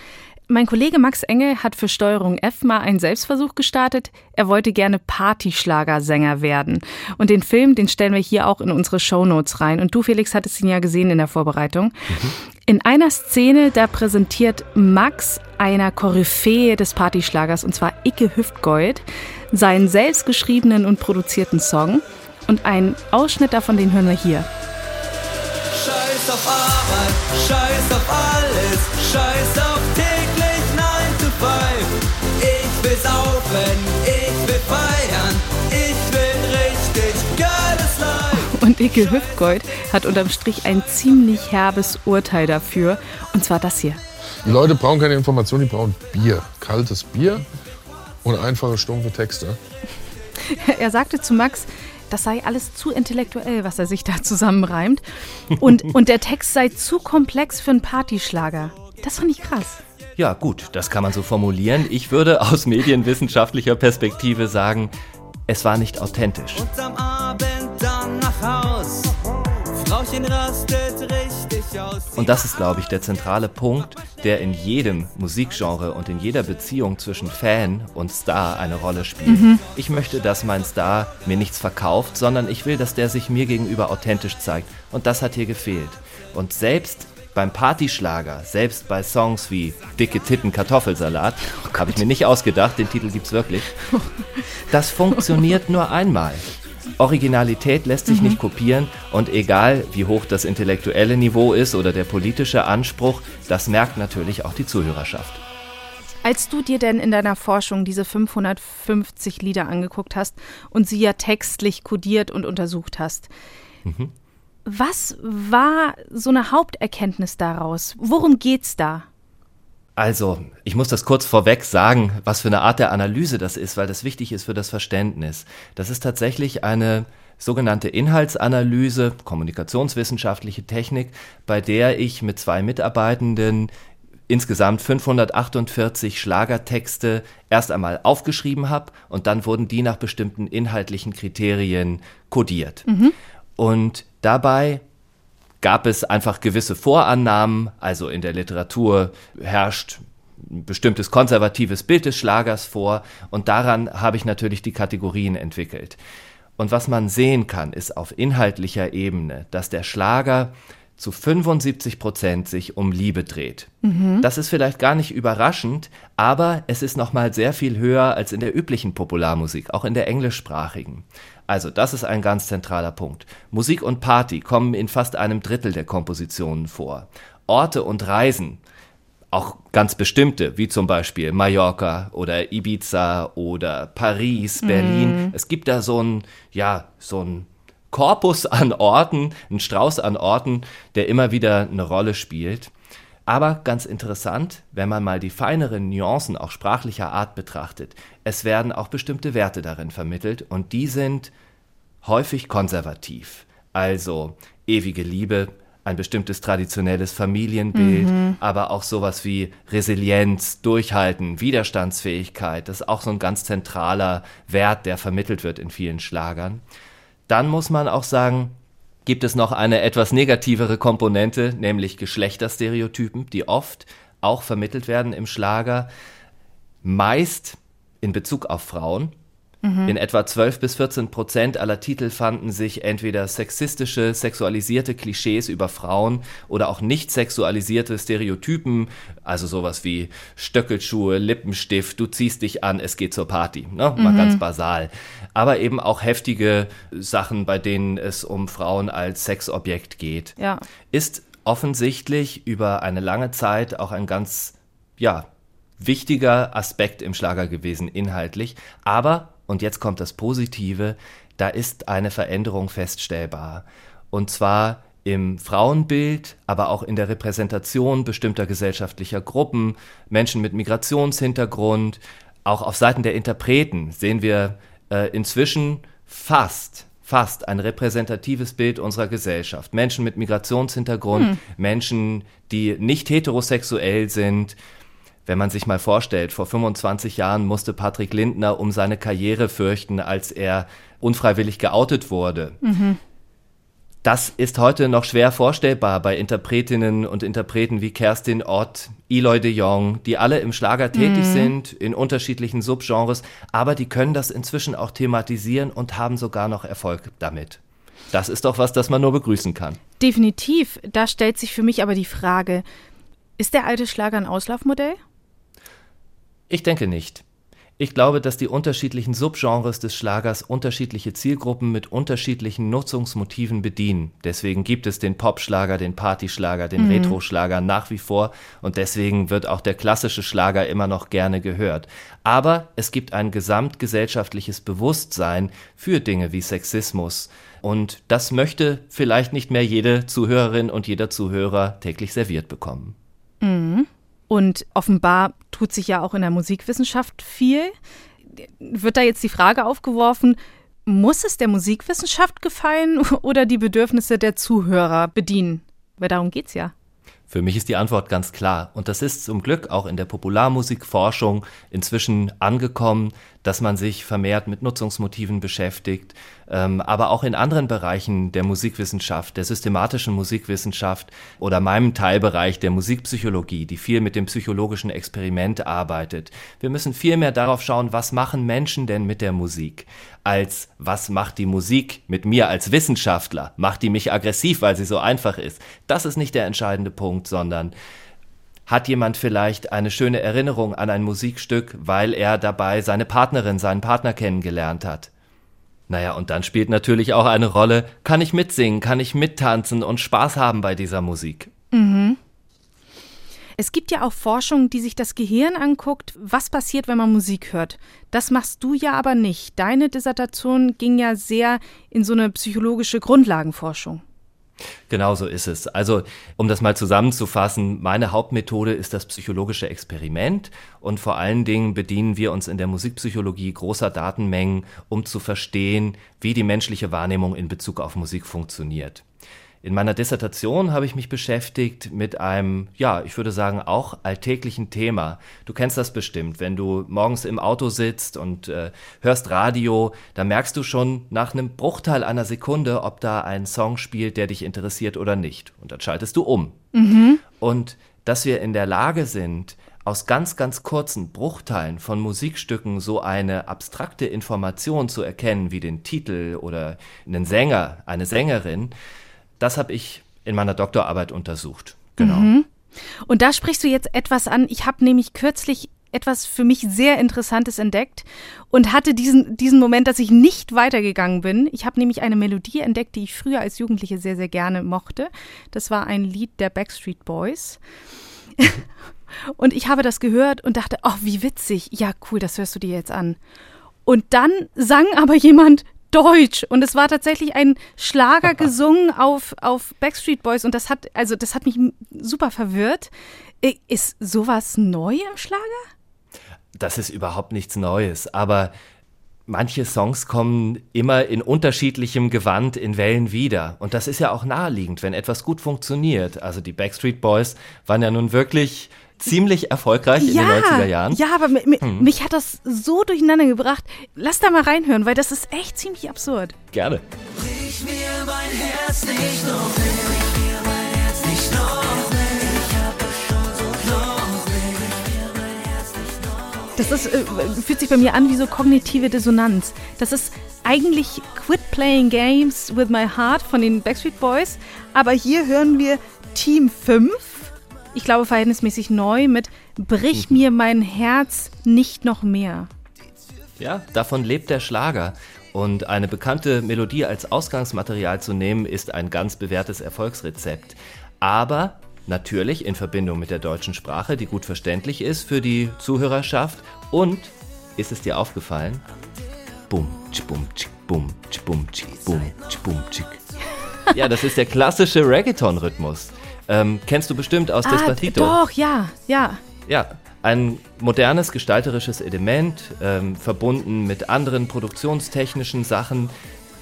Mein Kollege Max Engel hat für Steuerung F mal einen Selbstversuch gestartet. Er wollte gerne Partyschlagersänger werden. Und den Film, den stellen wir hier auch in unsere Shownotes rein. Und du, Felix, hattest ihn ja gesehen in der Vorbereitung. Mhm. In einer Szene, da präsentiert Max einer Koryphäe des Partyschlagers, und zwar Icke Hüftgold, seinen selbstgeschriebenen und produzierten Song. Und einen Ausschnitt davon, den hören wir hier. Scheiß auf Arbeit, scheiß auf alles, scheiß auf saufen, ich will feiern, ich will richtig geiles Life. Und Icke Hüftgold hat unterm Strich ein ziemlich herbes Urteil dafür, und zwar das hier. Die Leute brauchen keine Information, die brauchen Bier, kaltes Bier und einfache, stumpfe Texte. Er sagte zu Max, das sei alles zu intellektuell, was er sich da zusammenreimt. Und, und der Text sei zu komplex für einen Partyschlager. Das fand ich krass. Ja, gut, das kann man so formulieren. Ich würde aus medienwissenschaftlicher Perspektive sagen, es war nicht authentisch. Und am Abend dann nach Haus. Frauchen rastet richtig. Und das ist, glaube ich, der zentrale Punkt, der in jedem Musikgenre und in jeder Beziehung zwischen Fan und Star eine Rolle spielt. Mhm. Ich möchte, dass mein Star mir nichts verkauft, sondern ich will, dass der sich mir gegenüber authentisch zeigt. Und das hat hier gefehlt. Und selbst beim Partyschlager, selbst bei Songs wie Dicke Titten Kartoffelsalat, oh habe ich mir nicht ausgedacht, den Titel gibt's wirklich. Das funktioniert nur einmal. Originalität lässt sich mhm. nicht kopieren und egal wie hoch das intellektuelle Niveau ist oder der politische Anspruch, das merkt natürlich auch die Zuhörerschaft. Als du dir denn in deiner Forschung diese 550 Lieder angeguckt hast und sie ja textlich kodiert und untersucht hast, mhm. Was war so eine Haupterkenntnis daraus? Worum geht's da? Also, ich muss das kurz vorweg sagen, was für eine Art der Analyse das ist, weil das wichtig ist für das Verständnis. Das ist tatsächlich eine sogenannte Inhaltsanalyse, kommunikationswissenschaftliche Technik, bei der ich mit zwei Mitarbeitenden insgesamt 548 Schlagertexte erst einmal aufgeschrieben habe und dann wurden die nach bestimmten inhaltlichen Kriterien kodiert. Mhm. Und dabei gab es einfach gewisse Vorannahmen, also in der Literatur herrscht ein bestimmtes konservatives Bild des Schlagers vor und daran habe ich natürlich die Kategorien entwickelt. Und was man sehen kann, ist auf inhaltlicher Ebene, dass der Schlager zu 75 Prozent sich um Liebe dreht. Mhm. Das ist vielleicht gar nicht überraschend, aber es ist nochmal sehr viel höher als in der üblichen Popularmusik, auch in der englischsprachigen. Also, das ist ein ganz zentraler Punkt. Musik und Party kommen in fast einem Drittel der Kompositionen vor. Orte und Reisen, auch ganz bestimmte, wie zum Beispiel Mallorca oder Ibiza oder Paris, Berlin. Mhm. Es gibt da so ein, ja, so ein Korpus an Orten, ein Strauß an Orten, der immer wieder eine Rolle spielt. Aber ganz interessant, wenn man mal die feineren Nuancen auch sprachlicher Art betrachtet, es werden auch bestimmte Werte darin vermittelt und die sind häufig konservativ. Also ewige Liebe, ein bestimmtes traditionelles Familienbild, mhm. aber auch sowas wie Resilienz, Durchhalten, Widerstandsfähigkeit, das ist auch so ein ganz zentraler Wert, der vermittelt wird in vielen Schlagern. Dann muss man auch sagen, gibt es noch eine etwas negativere Komponente, nämlich Geschlechterstereotypen, die oft auch vermittelt werden im Schlager, meist in Bezug auf Frauen. Mhm. In etwa 12 bis 14 Prozent aller Titel fanden sich entweder sexistische, sexualisierte Klischees über Frauen oder auch nicht sexualisierte Stereotypen, also sowas wie Stöckelschuhe, Lippenstift, du ziehst dich an, es geht zur Party, ne? mal mhm. ganz basal. Aber eben auch heftige Sachen, bei denen es um Frauen als Sexobjekt geht. Ja. Ist offensichtlich über eine lange Zeit auch ein ganz, ja, wichtiger Aspekt im Schlager gewesen, inhaltlich. Aber und jetzt kommt das Positive, da ist eine Veränderung feststellbar. Und zwar im Frauenbild, aber auch in der Repräsentation bestimmter gesellschaftlicher Gruppen, Menschen mit Migrationshintergrund, auch auf Seiten der Interpreten sehen wir äh, inzwischen fast, fast ein repräsentatives Bild unserer Gesellschaft. Menschen mit Migrationshintergrund, hm. Menschen, die nicht heterosexuell sind, wenn man sich mal vorstellt, vor 25 Jahren musste Patrick Lindner um seine Karriere fürchten, als er unfreiwillig geoutet wurde. Mhm. Das ist heute noch schwer vorstellbar bei Interpretinnen und Interpreten wie Kerstin Ott, Eloy de Jong, die alle im Schlager tätig mhm. sind, in unterschiedlichen Subgenres, aber die können das inzwischen auch thematisieren und haben sogar noch Erfolg damit. Das ist doch was, das man nur begrüßen kann. Definitiv. Da stellt sich für mich aber die Frage, ist der alte Schlager ein Auslaufmodell? Ich denke nicht. Ich glaube, dass die unterschiedlichen Subgenres des Schlagers unterschiedliche Zielgruppen mit unterschiedlichen Nutzungsmotiven bedienen. Deswegen gibt es den Popschlager, den Partyschlager, den mhm. Retroschlager nach wie vor und deswegen wird auch der klassische Schlager immer noch gerne gehört. Aber es gibt ein gesamtgesellschaftliches Bewusstsein für Dinge wie Sexismus und das möchte vielleicht nicht mehr jede Zuhörerin und jeder Zuhörer täglich serviert bekommen. Mhm. Und offenbar tut sich ja auch in der Musikwissenschaft viel. Wird da jetzt die Frage aufgeworfen, muss es der Musikwissenschaft gefallen oder die Bedürfnisse der Zuhörer bedienen? Weil darum geht es ja. Für mich ist die Antwort ganz klar. Und das ist zum Glück auch in der Popularmusikforschung inzwischen angekommen, dass man sich vermehrt mit Nutzungsmotiven beschäftigt, ähm, aber auch in anderen Bereichen der Musikwissenschaft, der systematischen Musikwissenschaft oder meinem Teilbereich der Musikpsychologie, die viel mit dem psychologischen Experiment arbeitet. Wir müssen viel mehr darauf schauen, was machen Menschen denn mit der Musik, als was macht die Musik mit mir als Wissenschaftler? Macht die mich aggressiv, weil sie so einfach ist? Das ist nicht der entscheidende Punkt, sondern hat jemand vielleicht eine schöne Erinnerung an ein Musikstück, weil er dabei seine Partnerin, seinen Partner kennengelernt hat? Naja, und dann spielt natürlich auch eine Rolle, kann ich mitsingen, kann ich mittanzen und Spaß haben bei dieser Musik. Mhm. Es gibt ja auch Forschung, die sich das Gehirn anguckt, was passiert, wenn man Musik hört. Das machst du ja aber nicht. Deine Dissertation ging ja sehr in so eine psychologische Grundlagenforschung. Genau so ist es. Also, um das mal zusammenzufassen, meine Hauptmethode ist das psychologische Experiment und vor allen Dingen bedienen wir uns in der Musikpsychologie großer Datenmengen, um zu verstehen, wie die menschliche Wahrnehmung in Bezug auf Musik funktioniert. In meiner Dissertation habe ich mich beschäftigt mit einem, ja, ich würde sagen, auch alltäglichen Thema. Du kennst das bestimmt, wenn du morgens im Auto sitzt und äh, hörst Radio, da merkst du schon nach einem Bruchteil einer Sekunde, ob da ein Song spielt, der dich interessiert oder nicht. Und dann schaltest du um. Mhm. Und dass wir in der Lage sind, aus ganz, ganz kurzen Bruchteilen von Musikstücken so eine abstrakte Information zu erkennen, wie den Titel oder einen Sänger, eine Sängerin, das habe ich in meiner Doktorarbeit untersucht. Genau. Mhm. Und da sprichst du jetzt etwas an. Ich habe nämlich kürzlich etwas für mich sehr Interessantes entdeckt und hatte diesen, diesen Moment, dass ich nicht weitergegangen bin. Ich habe nämlich eine Melodie entdeckt, die ich früher als Jugendliche sehr, sehr gerne mochte. Das war ein Lied der Backstreet Boys. und ich habe das gehört und dachte, oh, wie witzig. Ja, cool, das hörst du dir jetzt an. Und dann sang aber jemand Deutsch und es war tatsächlich ein Schlager gesungen auf, auf Backstreet Boys und das hat, also das hat mich super verwirrt. Ist sowas neu im Schlager? Das ist überhaupt nichts Neues, aber manche Songs kommen immer in unterschiedlichem Gewand in Wellen wieder. Und das ist ja auch naheliegend, wenn etwas gut funktioniert. Also die Backstreet Boys waren ja nun wirklich ziemlich erfolgreich ja, in den 90er Jahren. Ja, aber hm. mich hat das so durcheinander gebracht. Lass da mal reinhören, weil das ist echt ziemlich absurd. Gerne. Brich mir mein Herz nicht noch, brich mir mein Herz nicht noch. Das ist, äh, fühlt sich bei mir an wie so kognitive Dissonanz. Das ist eigentlich Quit Playing Games with My Heart von den Backstreet Boys, aber hier hören wir Team 5 ich glaube, verhältnismäßig neu mit Brich mhm. mir mein Herz nicht noch mehr. Ja, davon lebt der Schlager. Und eine bekannte Melodie als Ausgangsmaterial zu nehmen, ist ein ganz bewährtes Erfolgsrezept. Aber natürlich in Verbindung mit der deutschen Sprache, die gut verständlich ist für die Zuhörerschaft. Und ist es dir aufgefallen? Bum, bum, bum, bum, bum, bum, Ja, das ist der klassische Reggaeton-Rhythmus. Ähm, kennst du bestimmt aus ah, Despacito. Doch, ja, ja. Ja, ein modernes gestalterisches Element, ähm, verbunden mit anderen produktionstechnischen Sachen,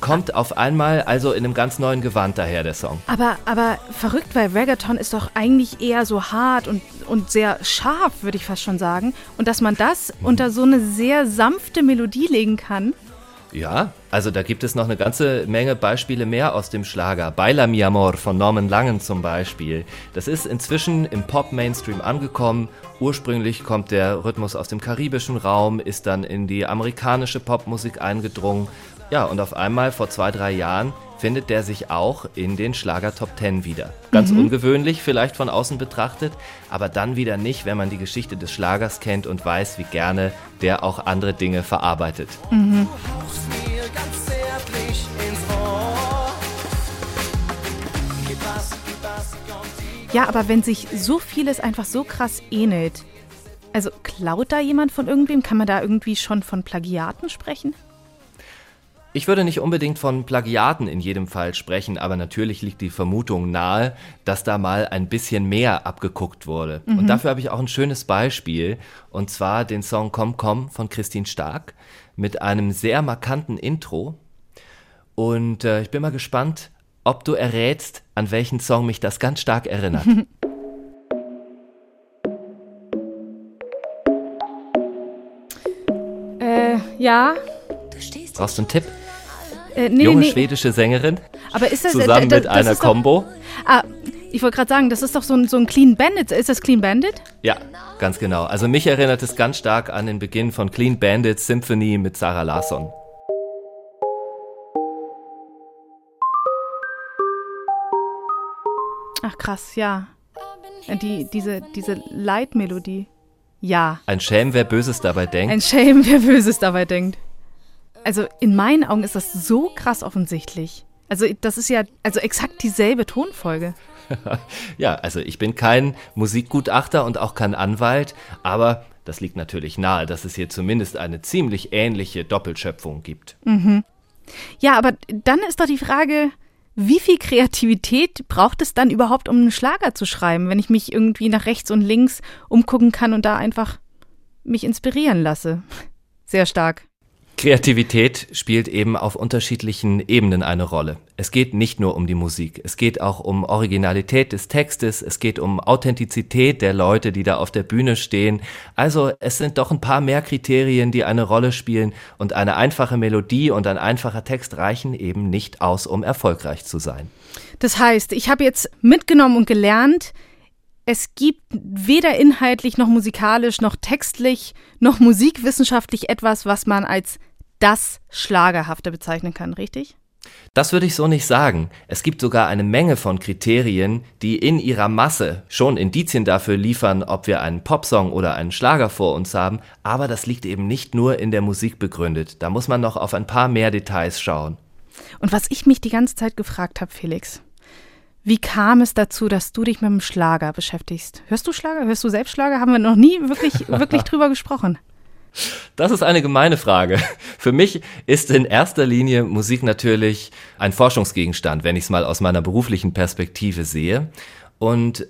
kommt auf einmal also in einem ganz neuen Gewand daher, der Song. Aber, aber verrückt, weil Reggaeton ist doch eigentlich eher so hart und, und sehr scharf, würde ich fast schon sagen. Und dass man das mhm. unter so eine sehr sanfte Melodie legen kann. Ja, Also da gibt es noch eine ganze Menge Beispiele mehr aus dem Schlager. Baila mi amor von Norman Langen zum Beispiel. Das ist inzwischen im Pop-Mainstream angekommen. Ursprünglich kommt der Rhythmus aus dem karibischen Raum, ist dann in die amerikanische Popmusik eingedrungen. Ja, und auf einmal vor zwei, drei Jahren findet der sich auch in den Schlager Top Ten wieder. Ganz Mhm. ungewöhnlich vielleicht von außen betrachtet, aber dann wieder nicht, wenn man die Geschichte des Schlagers kennt und weiß, wie gerne der auch andere Dinge verarbeitet. Mhm. Ja, aber wenn sich so vieles einfach so krass ähnelt, also klaut da jemand von irgendwem? Kann man da irgendwie schon von Plagiaten sprechen? Ich würde nicht unbedingt von Plagiaten in jedem Fall sprechen, aber natürlich liegt die Vermutung nahe, dass da mal ein bisschen mehr abgeguckt wurde. Und dafür habe ich auch ein schönes Beispiel, und zwar den Song Komm Komm von Christine Stark mit einem sehr markanten Intro. Und äh, ich bin mal gespannt, ob du errätst, an welchen Song mich das ganz stark erinnert. Äh, ja. Brauchst du einen Tipp? Äh, nee, Junge nee. schwedische Sängerin, Aber ist das zusammen äh, mit das einer Combo. Ah, ich wollte gerade sagen, das ist doch so ein, so ein Clean Bandit. Ist das Clean Bandit? Ja, ganz genau. Also mich erinnert es ganz stark an den Beginn von Clean Bandit Symphony mit Sarah Larsson. Ach krass, ja. Äh, Die, diese, diese Leitmelodie. Ja. Ein Schelm, wer Böses dabei denkt. Ein Shame, wer Böses dabei denkt. Also in meinen Augen ist das so krass offensichtlich. Also das ist ja also exakt dieselbe Tonfolge. Ja, also ich bin kein Musikgutachter und auch kein Anwalt, aber das liegt natürlich nahe, dass es hier zumindest eine ziemlich ähnliche Doppelschöpfung gibt. Ja, aber dann ist doch die Frage, wie viel Kreativität braucht es dann überhaupt, um einen Schlager zu schreiben, wenn ich mich irgendwie nach rechts und links umgucken kann und da einfach mich inspirieren lasse? Sehr stark. Kreativität spielt eben auf unterschiedlichen Ebenen eine Rolle. Es geht nicht nur um die Musik, es geht auch um Originalität des Textes, es geht um Authentizität der Leute, die da auf der Bühne stehen. Also es sind doch ein paar mehr Kriterien, die eine Rolle spielen und eine einfache Melodie und ein einfacher Text reichen eben nicht aus, um erfolgreich zu sein. Das heißt, ich habe jetzt mitgenommen und gelernt, es gibt weder inhaltlich noch musikalisch noch textlich noch musikwissenschaftlich etwas, was man als das Schlagerhafte bezeichnen kann, richtig? Das würde ich so nicht sagen. Es gibt sogar eine Menge von Kriterien, die in ihrer Masse schon Indizien dafür liefern, ob wir einen Popsong oder einen Schlager vor uns haben, aber das liegt eben nicht nur in der Musik begründet. Da muss man noch auf ein paar mehr Details schauen. Und was ich mich die ganze Zeit gefragt habe, Felix, wie kam es dazu, dass du dich mit dem Schlager beschäftigst? Hörst du Schlager? Hörst du selbst Schlager? Haben wir noch nie wirklich, wirklich drüber gesprochen. Das ist eine gemeine Frage. Für mich ist in erster Linie Musik natürlich ein Forschungsgegenstand, wenn ich es mal aus meiner beruflichen Perspektive sehe. Und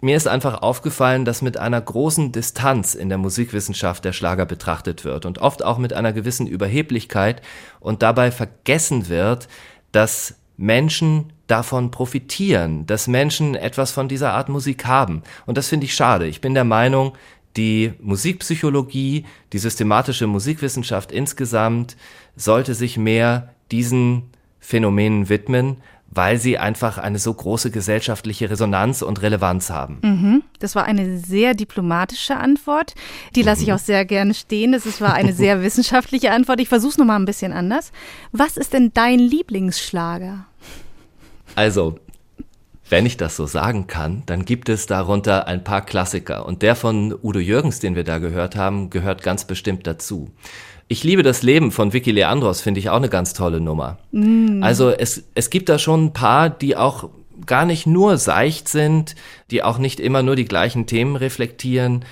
mir ist einfach aufgefallen, dass mit einer großen Distanz in der Musikwissenschaft der Schlager betrachtet wird und oft auch mit einer gewissen Überheblichkeit und dabei vergessen wird, dass Menschen davon profitieren, dass Menschen etwas von dieser Art Musik haben. Und das finde ich schade. Ich bin der Meinung, die Musikpsychologie, die systematische Musikwissenschaft insgesamt sollte sich mehr diesen Phänomenen widmen, weil sie einfach eine so große gesellschaftliche Resonanz und Relevanz haben. Das war eine sehr diplomatische Antwort. Die lasse ich auch sehr gerne stehen. Das war eine sehr wissenschaftliche Antwort. Ich versuche es nochmal ein bisschen anders. Was ist denn dein Lieblingsschlager? Also, wenn ich das so sagen kann, dann gibt es darunter ein paar Klassiker. Und der von Udo Jürgens, den wir da gehört haben, gehört ganz bestimmt dazu. Ich liebe das Leben von Vicky Leandros, finde ich auch eine ganz tolle Nummer. Also es, es gibt da schon ein paar, die auch gar nicht nur seicht sind, die auch nicht immer nur die gleichen Themen reflektieren.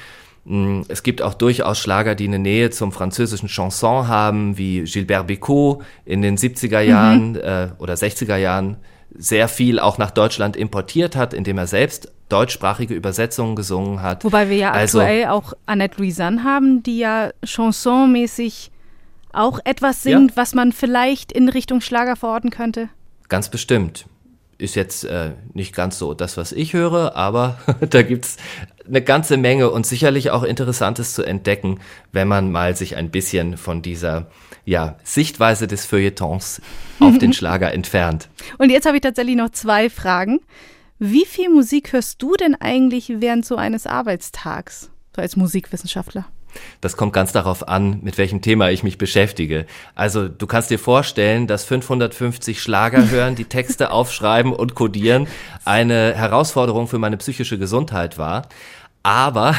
Mm, Es gibt auch durchaus Schlager, die eine Nähe zum französischen Chanson haben, wie Gilbert Bécaud in den 70er Jahren äh, oder 60er Jahren sehr viel auch nach Deutschland importiert hat, indem er selbst deutschsprachige Übersetzungen gesungen hat. Wobei wir ja Also- aktuell auch Annette Louisanne haben, die ja chansonmäßig auch etwas singt, Ja. was man vielleicht in Richtung Schlager verorten könnte. Ganz bestimmt. Ist jetzt äh, nicht ganz so das, was ich höre, aber da gibt's eine ganze Menge und sicherlich auch Interessantes zu entdecken, wenn man mal sich ein bisschen von dieser ja, Sichtweise des Feuilletons auf den Schlager entfernt. Und jetzt habe ich tatsächlich noch zwei Fragen. Wie viel Musik hörst du denn eigentlich während so eines Arbeitstags, so als Musikwissenschaftler? Das kommt ganz darauf an, mit welchem Thema ich mich beschäftige. Also du kannst dir vorstellen, dass 550 Schlager hören, die Texte aufschreiben und codieren eine Herausforderung für meine psychische Gesundheit war. Aber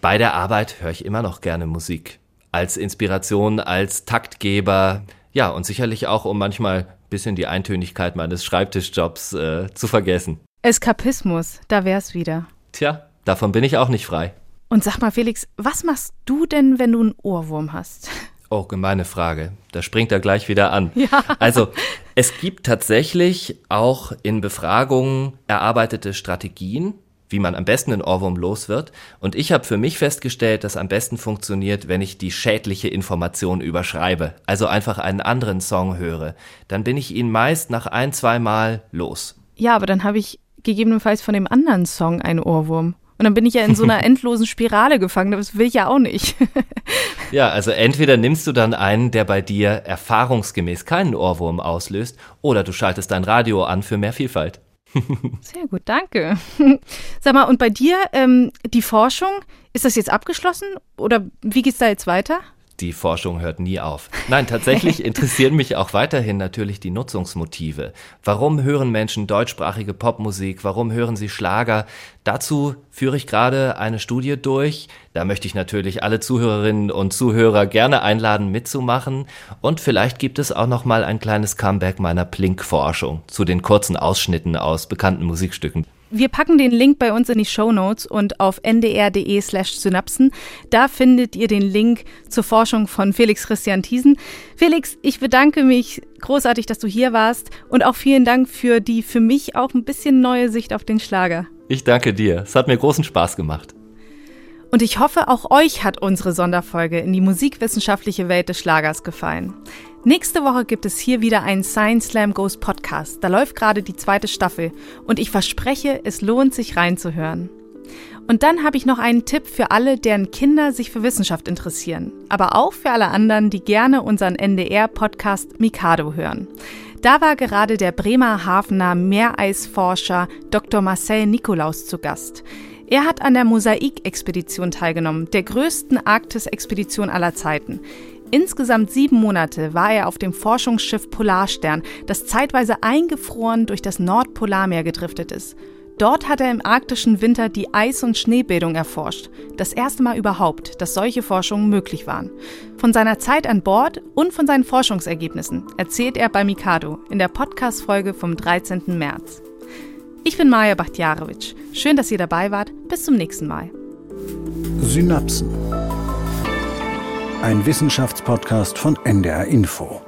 bei der Arbeit höre ich immer noch gerne Musik. Als Inspiration, als Taktgeber. Ja, und sicherlich auch, um manchmal ein bisschen die Eintönigkeit meines Schreibtischjobs äh, zu vergessen. Eskapismus, da wär's wieder. Tja, davon bin ich auch nicht frei. Und sag mal, Felix, was machst du denn, wenn du einen Ohrwurm hast? Oh, gemeine Frage. Da springt er gleich wieder an. Ja. Also, es gibt tatsächlich auch in Befragungen erarbeitete Strategien, wie man am besten einen Ohrwurm los wird. Und ich habe für mich festgestellt, dass am besten funktioniert, wenn ich die schädliche Information überschreibe. Also einfach einen anderen Song höre. Dann bin ich ihn meist nach ein, zwei Mal los. Ja, aber dann habe ich gegebenenfalls von dem anderen Song einen Ohrwurm. Und dann bin ich ja in so einer endlosen Spirale gefangen. Das will ich ja auch nicht. Ja, also entweder nimmst du dann einen, der bei dir erfahrungsgemäß keinen Ohrwurm auslöst, oder du schaltest dein Radio an für mehr Vielfalt. Sehr gut, danke. Sag mal, und bei dir, ähm, die Forschung, ist das jetzt abgeschlossen oder wie geht's da jetzt weiter? Die Forschung hört nie auf. Nein, tatsächlich interessieren mich auch weiterhin natürlich die Nutzungsmotive. Warum hören Menschen deutschsprachige Popmusik? Warum hören sie Schlager? Dazu führe ich gerade eine Studie durch. Da möchte ich natürlich alle Zuhörerinnen und Zuhörer gerne einladen, mitzumachen. Und vielleicht gibt es auch noch mal ein kleines Comeback meiner Plink-Forschung zu den kurzen Ausschnitten aus bekannten Musikstücken. Wir packen den Link bei uns in die Show Notes und auf ndr.de slash synapsen. Da findet ihr den Link zur Forschung von Felix Christian Thiesen. Felix, ich bedanke mich großartig, dass du hier warst und auch vielen Dank für die für mich auch ein bisschen neue Sicht auf den Schlager. Ich danke dir. Es hat mir großen Spaß gemacht. Und ich hoffe, auch euch hat unsere Sonderfolge in die musikwissenschaftliche Welt des Schlagers gefallen. Nächste Woche gibt es hier wieder einen Science Slam Goes Podcast. Da läuft gerade die zweite Staffel und ich verspreche, es lohnt sich reinzuhören. Und dann habe ich noch einen Tipp für alle, deren Kinder sich für Wissenschaft interessieren, aber auch für alle anderen, die gerne unseren NDR-Podcast Mikado hören. Da war gerade der Bremer Hafener Meereisforscher Dr. Marcel Nikolaus zu Gast. Er hat an der Mosaik-Expedition teilgenommen, der größten Arktis-Expedition aller Zeiten. Insgesamt sieben Monate war er auf dem Forschungsschiff Polarstern, das zeitweise eingefroren durch das Nordpolarmeer gedriftet ist. Dort hat er im arktischen Winter die Eis- und Schneebildung erforscht. Das erste Mal überhaupt, dass solche Forschungen möglich waren. Von seiner Zeit an Bord und von seinen Forschungsergebnissen erzählt er bei Mikado in der Podcast-Folge vom 13. März. Ich bin Maja Bachtjarowitsch. Schön, dass ihr dabei wart. Bis zum nächsten Mal. Synapsen. Ein Wissenschaftspodcast von NDR Info.